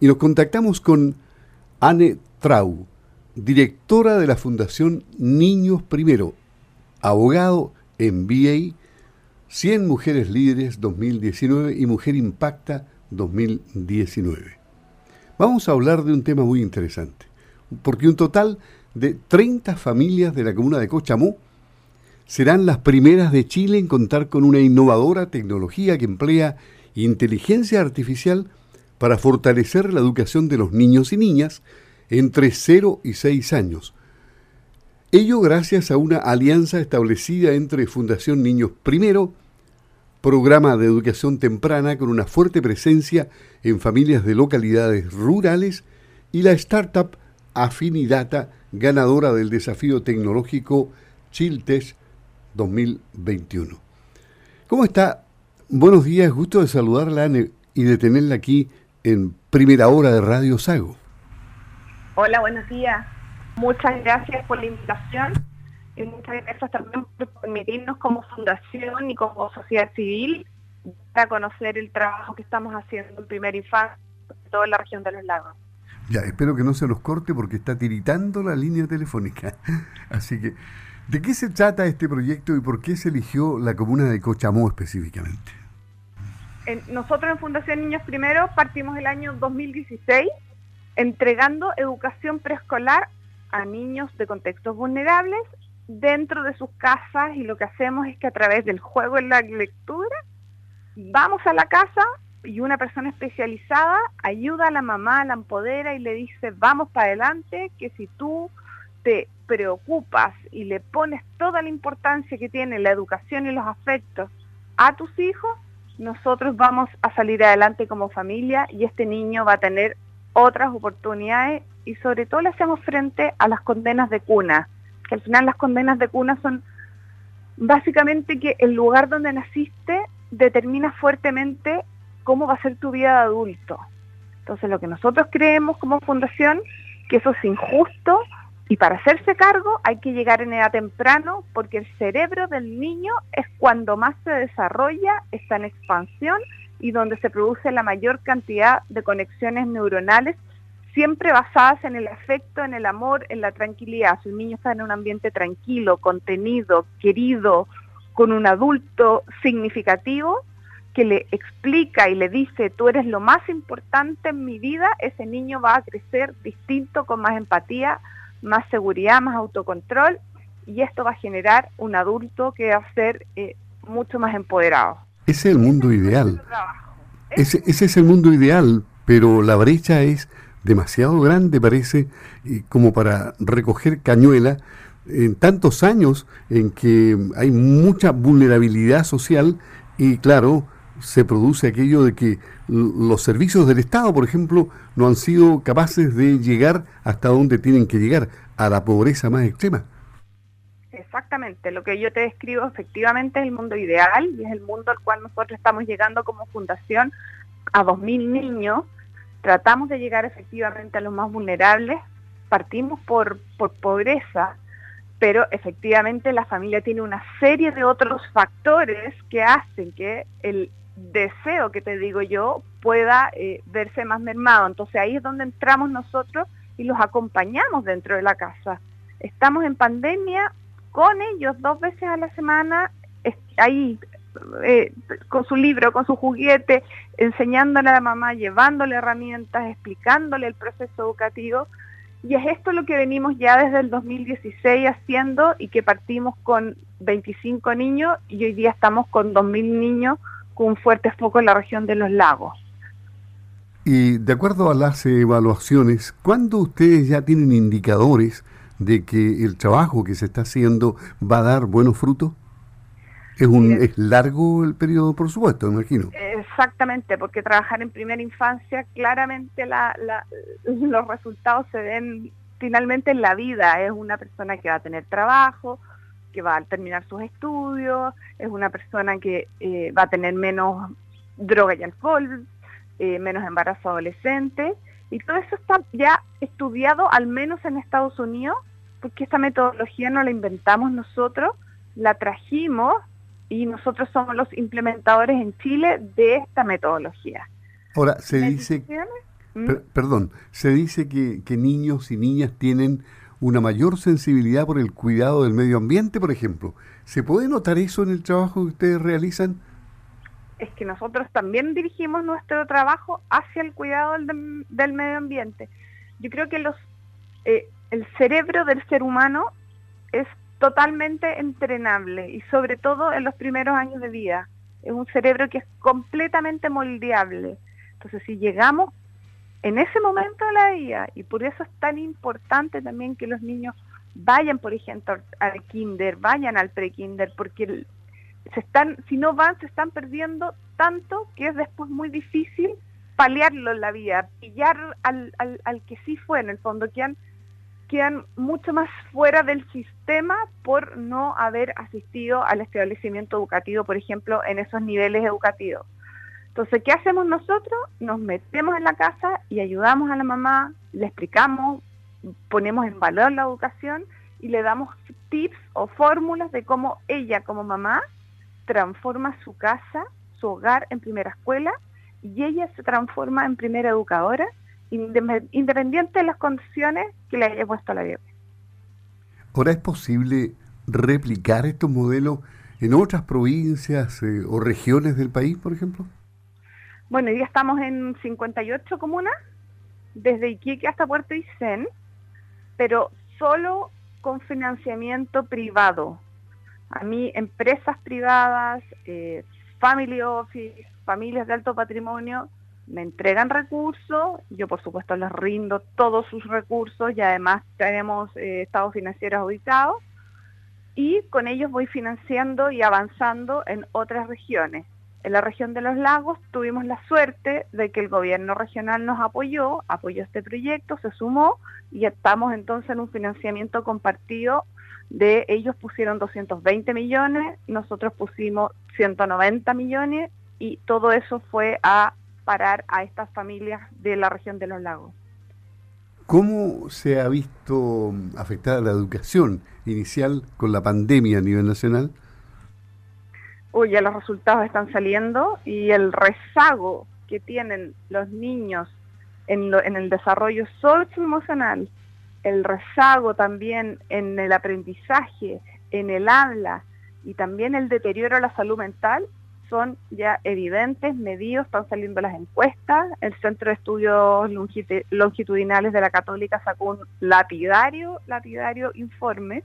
y nos contactamos con Anne Trau, directora de la Fundación Niños Primero, abogado en BA, 100 Mujeres Líderes 2019 y Mujer Impacta 2019. Vamos a hablar de un tema muy interesante, porque un total de 30 familias de la comuna de Cochamó serán las primeras de Chile en contar con una innovadora tecnología que emplea inteligencia artificial para fortalecer la educación de los niños y niñas entre 0 y 6 años. Ello gracias a una alianza establecida entre Fundación Niños Primero, programa de educación temprana con una fuerte presencia en familias de localidades rurales, y la startup Afinidata, ganadora del desafío tecnológico Chiltes 2021. ¿Cómo está? Buenos días, gusto de saludarla y de tenerla aquí en primera hora de Radio Sago. Hola, buenos días. Muchas gracias por la invitación y muchas gracias también por permitirnos como fundación y como sociedad civil para conocer el trabajo que estamos haciendo en Primer Infancia en toda la región de los lagos. Ya, espero que no se nos corte porque está tiritando la línea telefónica. Así que, ¿de qué se trata este proyecto y por qué se eligió la comuna de Cochamó específicamente? Nosotros en Fundación Niños Primero partimos el año 2016 entregando educación preescolar a niños de contextos vulnerables dentro de sus casas y lo que hacemos es que a través del juego en la lectura vamos a la casa y una persona especializada ayuda a la mamá, la empodera y le dice vamos para adelante, que si tú te preocupas y le pones toda la importancia que tiene la educación y los afectos a tus hijos, nosotros vamos a salir adelante como familia y este niño va a tener otras oportunidades y sobre todo le hacemos frente a las condenas de cuna, que al final las condenas de cuna son básicamente que el lugar donde naciste determina fuertemente cómo va a ser tu vida de adulto. Entonces lo que nosotros creemos como fundación, que eso es injusto, y para hacerse cargo hay que llegar en edad temprano porque el cerebro del niño es cuando más se desarrolla, está en expansión y donde se produce la mayor cantidad de conexiones neuronales, siempre basadas en el afecto, en el amor, en la tranquilidad. Si un niño está en un ambiente tranquilo, contenido, querido, con un adulto significativo, que le explica y le dice, tú eres lo más importante en mi vida, ese niño va a crecer distinto, con más empatía, más seguridad, más autocontrol y esto va a generar un adulto que va a ser eh, mucho más empoderado. Ese es el mundo ideal. Ese, ese es el mundo ideal, pero la brecha es demasiado grande, parece, como para recoger cañuela en tantos años en que hay mucha vulnerabilidad social y claro, se produce aquello de que los servicios del Estado, por ejemplo, no han sido capaces de llegar hasta donde tienen que llegar, a la pobreza más extrema. Exactamente, lo que yo te describo efectivamente es el mundo ideal y es el mundo al cual nosotros estamos llegando como fundación a 2.000 niños. Tratamos de llegar efectivamente a los más vulnerables, partimos por, por pobreza, pero efectivamente la familia tiene una serie de otros factores que hacen que el deseo que te digo yo pueda eh, verse más mermado. Entonces ahí es donde entramos nosotros y los acompañamos dentro de la casa. Estamos en pandemia con ellos dos veces a la semana, ahí eh, con su libro, con su juguete, enseñándole a la mamá, llevándole herramientas, explicándole el proceso educativo. Y es esto lo que venimos ya desde el 2016 haciendo y que partimos con 25 niños y hoy día estamos con 2.000 niños con fuerte foco en la región de los lagos. Y de acuerdo a las evaluaciones, ¿cuándo ustedes ya tienen indicadores de que el trabajo que se está haciendo va a dar buenos frutos? Es, un, es largo el periodo, por supuesto, imagino. Exactamente, porque trabajar en primera infancia, claramente la, los resultados se ven finalmente en la vida. Es una persona que va a tener trabajo, que va a terminar sus estudios, es una persona que eh, va a tener menos droga y alcohol, eh, menos embarazo adolescente, y todo eso está ya estudiado al menos en Estados Unidos, porque esta metodología no la inventamos nosotros, la trajimos y nosotros somos los implementadores en Chile de esta metodología. Ahora, se dice, ¿Mm? perdón, se dice que, que niños y niñas tienen una mayor sensibilidad por el cuidado del medio ambiente, por ejemplo. ¿Se puede notar eso en el trabajo que ustedes realizan? Es que nosotros también dirigimos nuestro trabajo hacia el cuidado del, del medio ambiente. Yo creo que los, eh, el cerebro del ser humano es totalmente entrenable y sobre todo en los primeros años de vida. Es un cerebro que es completamente moldeable. Entonces, si llegamos en ese momento de la vida, y por eso es tan importante también que los niños vayan, por ejemplo, al kinder, vayan al pre-kinder, porque se están, si no van, se están perdiendo tanto que es después muy difícil paliarlo en la vida, pillar al, al, al que sí fue en el fondo, que han quedan mucho más fuera del sistema por no haber asistido al establecimiento educativo, por ejemplo, en esos niveles educativos. Entonces, ¿qué hacemos nosotros? Nos metemos en la casa y ayudamos a la mamá, le explicamos, ponemos en valor la educación y le damos tips o fórmulas de cómo ella como mamá transforma su casa, su hogar en primera escuela y ella se transforma en primera educadora independiente de las condiciones que le haya puesto la vida. ¿Ahora es posible replicar estos modelos en otras provincias eh, o regiones del país, por ejemplo? Bueno, hoy estamos en 58 comunas, desde Iquique hasta Puerto Isen, pero solo con financiamiento privado. A mí, empresas privadas, eh, family office, familias de alto patrimonio, me entregan recursos, yo por supuesto les rindo todos sus recursos y además tenemos eh, estados financieros auditados y con ellos voy financiando y avanzando en otras regiones. En la región de los lagos tuvimos la suerte de que el gobierno regional nos apoyó, apoyó este proyecto, se sumó y estamos entonces en un financiamiento compartido de ellos pusieron 220 millones, nosotros pusimos 190 millones y todo eso fue a parar a estas familias de la región de los lagos. ¿Cómo se ha visto afectada la educación inicial con la pandemia a nivel nacional? Ya los resultados están saliendo y el rezago que tienen los niños en, en el desarrollo socioemocional, el rezago también en el aprendizaje, en el habla y también el deterioro de la salud mental son ya evidentes, medidos, están saliendo las encuestas. El Centro de Estudios Longitudinales de la Católica sacó un lapidario, lapidario informe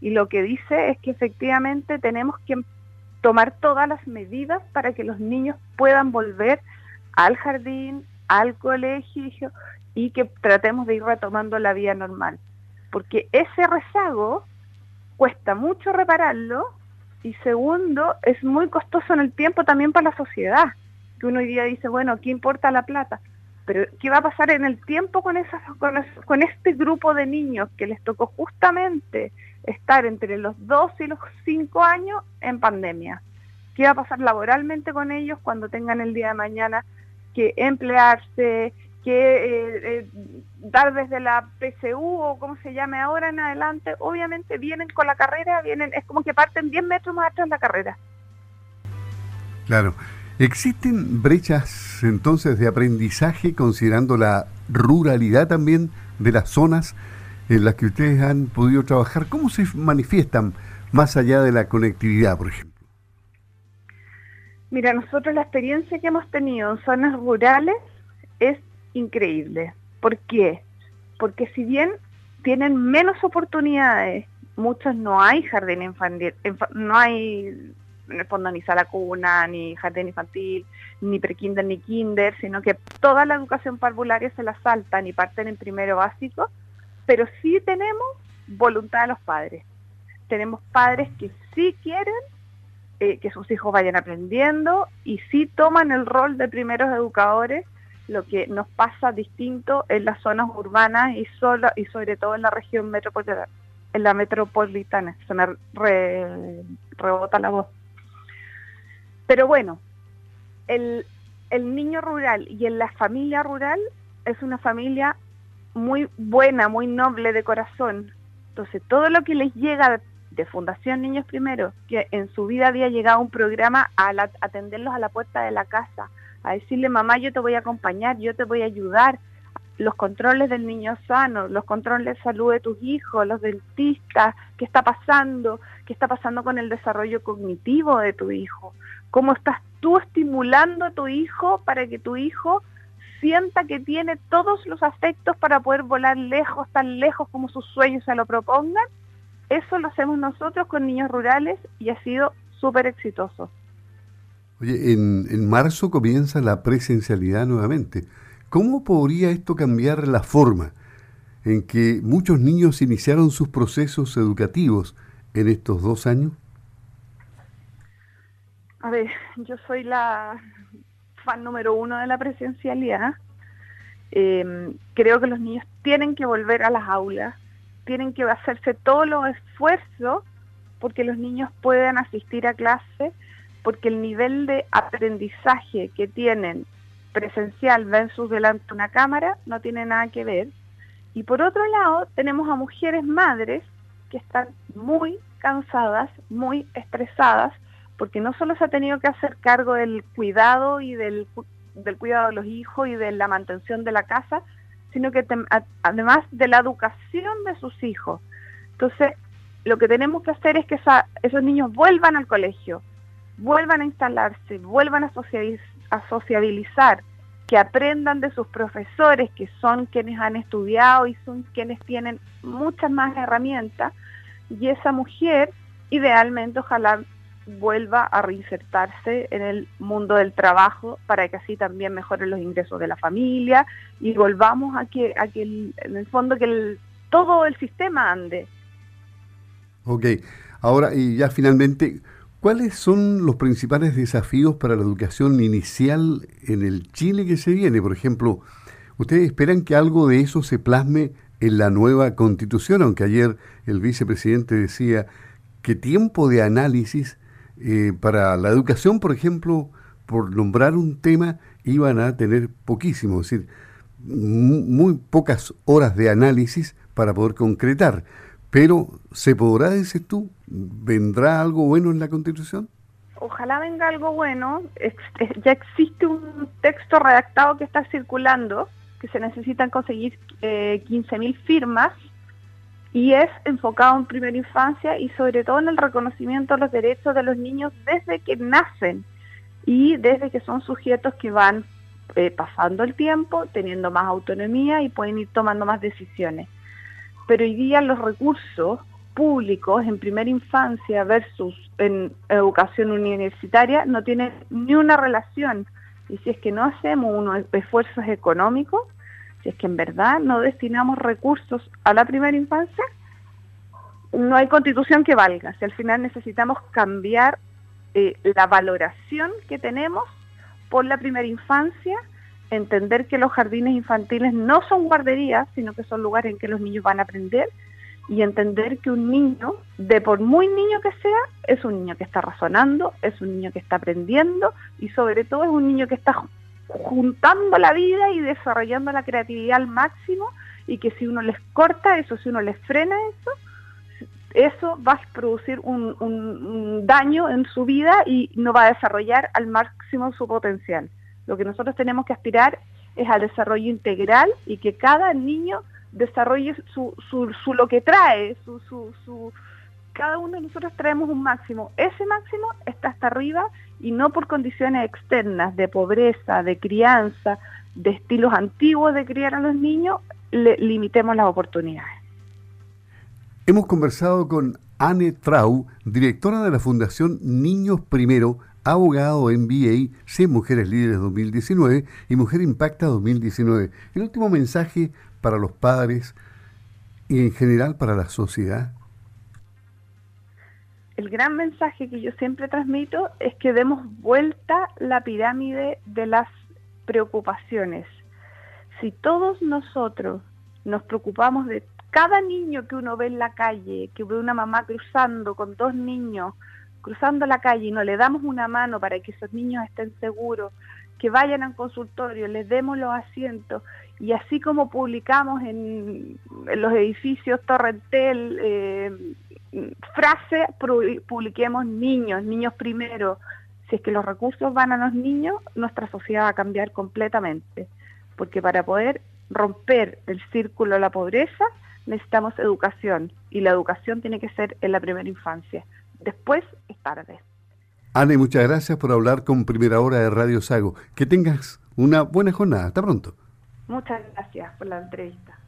y lo que dice es que efectivamente tenemos que tomar todas las medidas para que los niños puedan volver al jardín, al colegio y que tratemos de ir retomando la vida normal. Porque ese rezago cuesta mucho repararlo y segundo, es muy costoso en el tiempo también para la sociedad, que uno hoy día dice, bueno, ¿qué importa la plata? Pero ¿qué va a pasar en el tiempo con, esas, con, este grupo de niños que les tocó justamente estar entre los 2 y los 5 años en pandemia? ¿Qué va a pasar laboralmente con ellos cuando tengan el día de mañana que emplearse, que eh, eh, dar desde la PCU o como se llame ahora en adelante, obviamente vienen con la carrera, vienen, es como que parten 10 metros más atrás de la carrera. Claro. ¿Existen brechas entonces de aprendizaje considerando la ruralidad también de las zonas en las que ustedes han podido trabajar? ¿Cómo se manifiestan más allá de la conectividad, por ejemplo? Mira, nosotros la experiencia que hemos tenido en zonas rurales es increíble. ¿Por qué? Porque si bien tienen menos oportunidades, muchos no hay jardín infantil, no hay en el fondo ni sala cuna, ni jardín infantil, ni prekinder, ni kinder, sino que toda la educación parvularia se la saltan y parten en primero básico, pero sí tenemos voluntad de los padres. Tenemos padres que sí quieren eh, que sus hijos vayan aprendiendo y sí toman el rol de primeros educadores lo que nos pasa distinto en las zonas urbanas y solo y sobre todo en la región metropolitana en la metropolitana se me rebota la voz pero bueno el, niño rural y en la familia rural es una familia muy buena muy noble de corazón. Entonces todo lo que les llega de Fundación Niños Primero, que en su vida había llegado un programa a atenderlos a la puerta de la casa, a decirle, mamá, yo te voy a acompañar, yo te voy a ayudar, los controles del niño sano, los controles de salud de tus hijos, los dentistas, qué está pasando, qué está pasando con el desarrollo cognitivo de tu hijo, cómo estás tú estimulando a tu hijo para que tu hijo sienta que tiene todos los aspectos para poder volar lejos, tan lejos como sus sueños se lo propongan. Eso lo hacemos nosotros con niños rurales y ha sido súper exitoso. Oye, en, en marzo comienza la presencialidad nuevamente. ¿Cómo podría esto cambiar la forma en que muchos niños iniciaron sus procesos educativos en estos dos años? A ver, yo soy la fan número uno de la presencialidad. Eh, creo que los niños tienen que volver a las aulas, tienen que hacerse todos los esfuerzos porque los niños puedan asistir a clase, porque el nivel de aprendizaje que tienen presencial versus delante de una cámara no tiene nada que ver. Y por otro lado, tenemos a mujeres madres que están muy cansadas, muy estresadas, porque no solo se ha tenido que hacer cargo del cuidado y del, del cuidado de los hijos y de la mantención de la casa, sino que además de la educación de sus hijos. Entonces, lo que tenemos que hacer es que esos niños vuelvan al colegio, vuelvan a instalarse, vuelvan a, a sociabilizar, que aprendan de sus profesores, que son quienes han estudiado y son quienes tienen muchas más herramientas, y esa mujer idealmente ojalá vuelva a reinsertarse en el mundo del trabajo para que así también mejoren los ingresos de la familia y volvamos a que, a que en el fondo que todo el sistema ande. Ok, ahora y ya finalmente, ¿Cuáles son los principales desafíos para la educación inicial en el Chile que se viene? Por ejemplo, ¿ustedes esperan que algo de eso se plasme en la nueva constitución? Aunque ayer el vicepresidente decía que tiempo de análisis eh, para la educación, por ejemplo, por nombrar un tema, iban a tener poquísimo, es decir, muy pocas horas de análisis para poder concretar. Pero, ¿se podrá, dices tú, vendrá algo bueno en la Constitución? Ojalá venga algo bueno. ya existe un texto redactado que está circulando, que se necesitan conseguir eh, 15.000 firmas, y es enfocado en primera infancia y sobre todo en el reconocimiento de los derechos de los niños desde que nacen y desde que son sujetos que van eh, pasando el tiempo, teniendo más autonomía y pueden ir tomando más decisiones pero hoy día los recursos públicos en primera infancia versus en educación universitaria no tienen ni una relación. Y si es que no hacemos unos esfuerzos económicos, si es que en verdad no destinamos recursos a la primera infancia, no hay constitución que valga. Si al final necesitamos cambiar eh, la valoración que tenemos por la primera infancia entender que los jardines infantiles no son guarderías, sino que son lugares en que los niños van a aprender y entender que un niño, de por muy niño que sea, es un niño que está razonando, es un niño que está aprendiendo y sobre todo es un niño que está juntando la vida y desarrollando la creatividad al máximo y que si uno les corta eso, si uno les frena eso, eso va a producir un, un daño en su vida y no va a desarrollar al máximo su potencial. Lo que nosotros tenemos que aspirar es al desarrollo integral y que cada niño desarrolle su, su, lo que trae, su, su, su, cada uno de nosotros traemos un máximo. Ese máximo está hasta arriba y no por condiciones externas de pobreza, de crianza, de estilos antiguos de criar a los niños, le, limitemos las oportunidades. Hemos conversado con Anne Trau, directora de la Fundación Niños Primero, abogado MBA, 100 Mujeres Líderes 2019 y Mujer Impacta 2019. El último mensaje para los padres y en general para la sociedad. El gran mensaje que yo siempre transmito es que demos vuelta la pirámide de las preocupaciones. Si todos nosotros nos preocupamos de cada niño que uno ve en la calle, que ve una mamá cruzando con dos niños, cruzando la calle y no le damos una mano para que esos niños estén seguros, que vayan al consultorio, les demos los asientos y así como publicamos en, los edificios Torrentel eh, frase, publiquemos niños, niños primero. si es que los recursos van a los niños, nuestra sociedad va a cambiar completamente, porque para poder romper el círculo de la pobreza necesitamos educación y la educación tiene que ser en la primera infancia. Después es tarde. Ana, muchas gracias por hablar con Primera Hora de Radio Sago. Que tengas una buena jornada. Hasta pronto. Muchas gracias por la entrevista.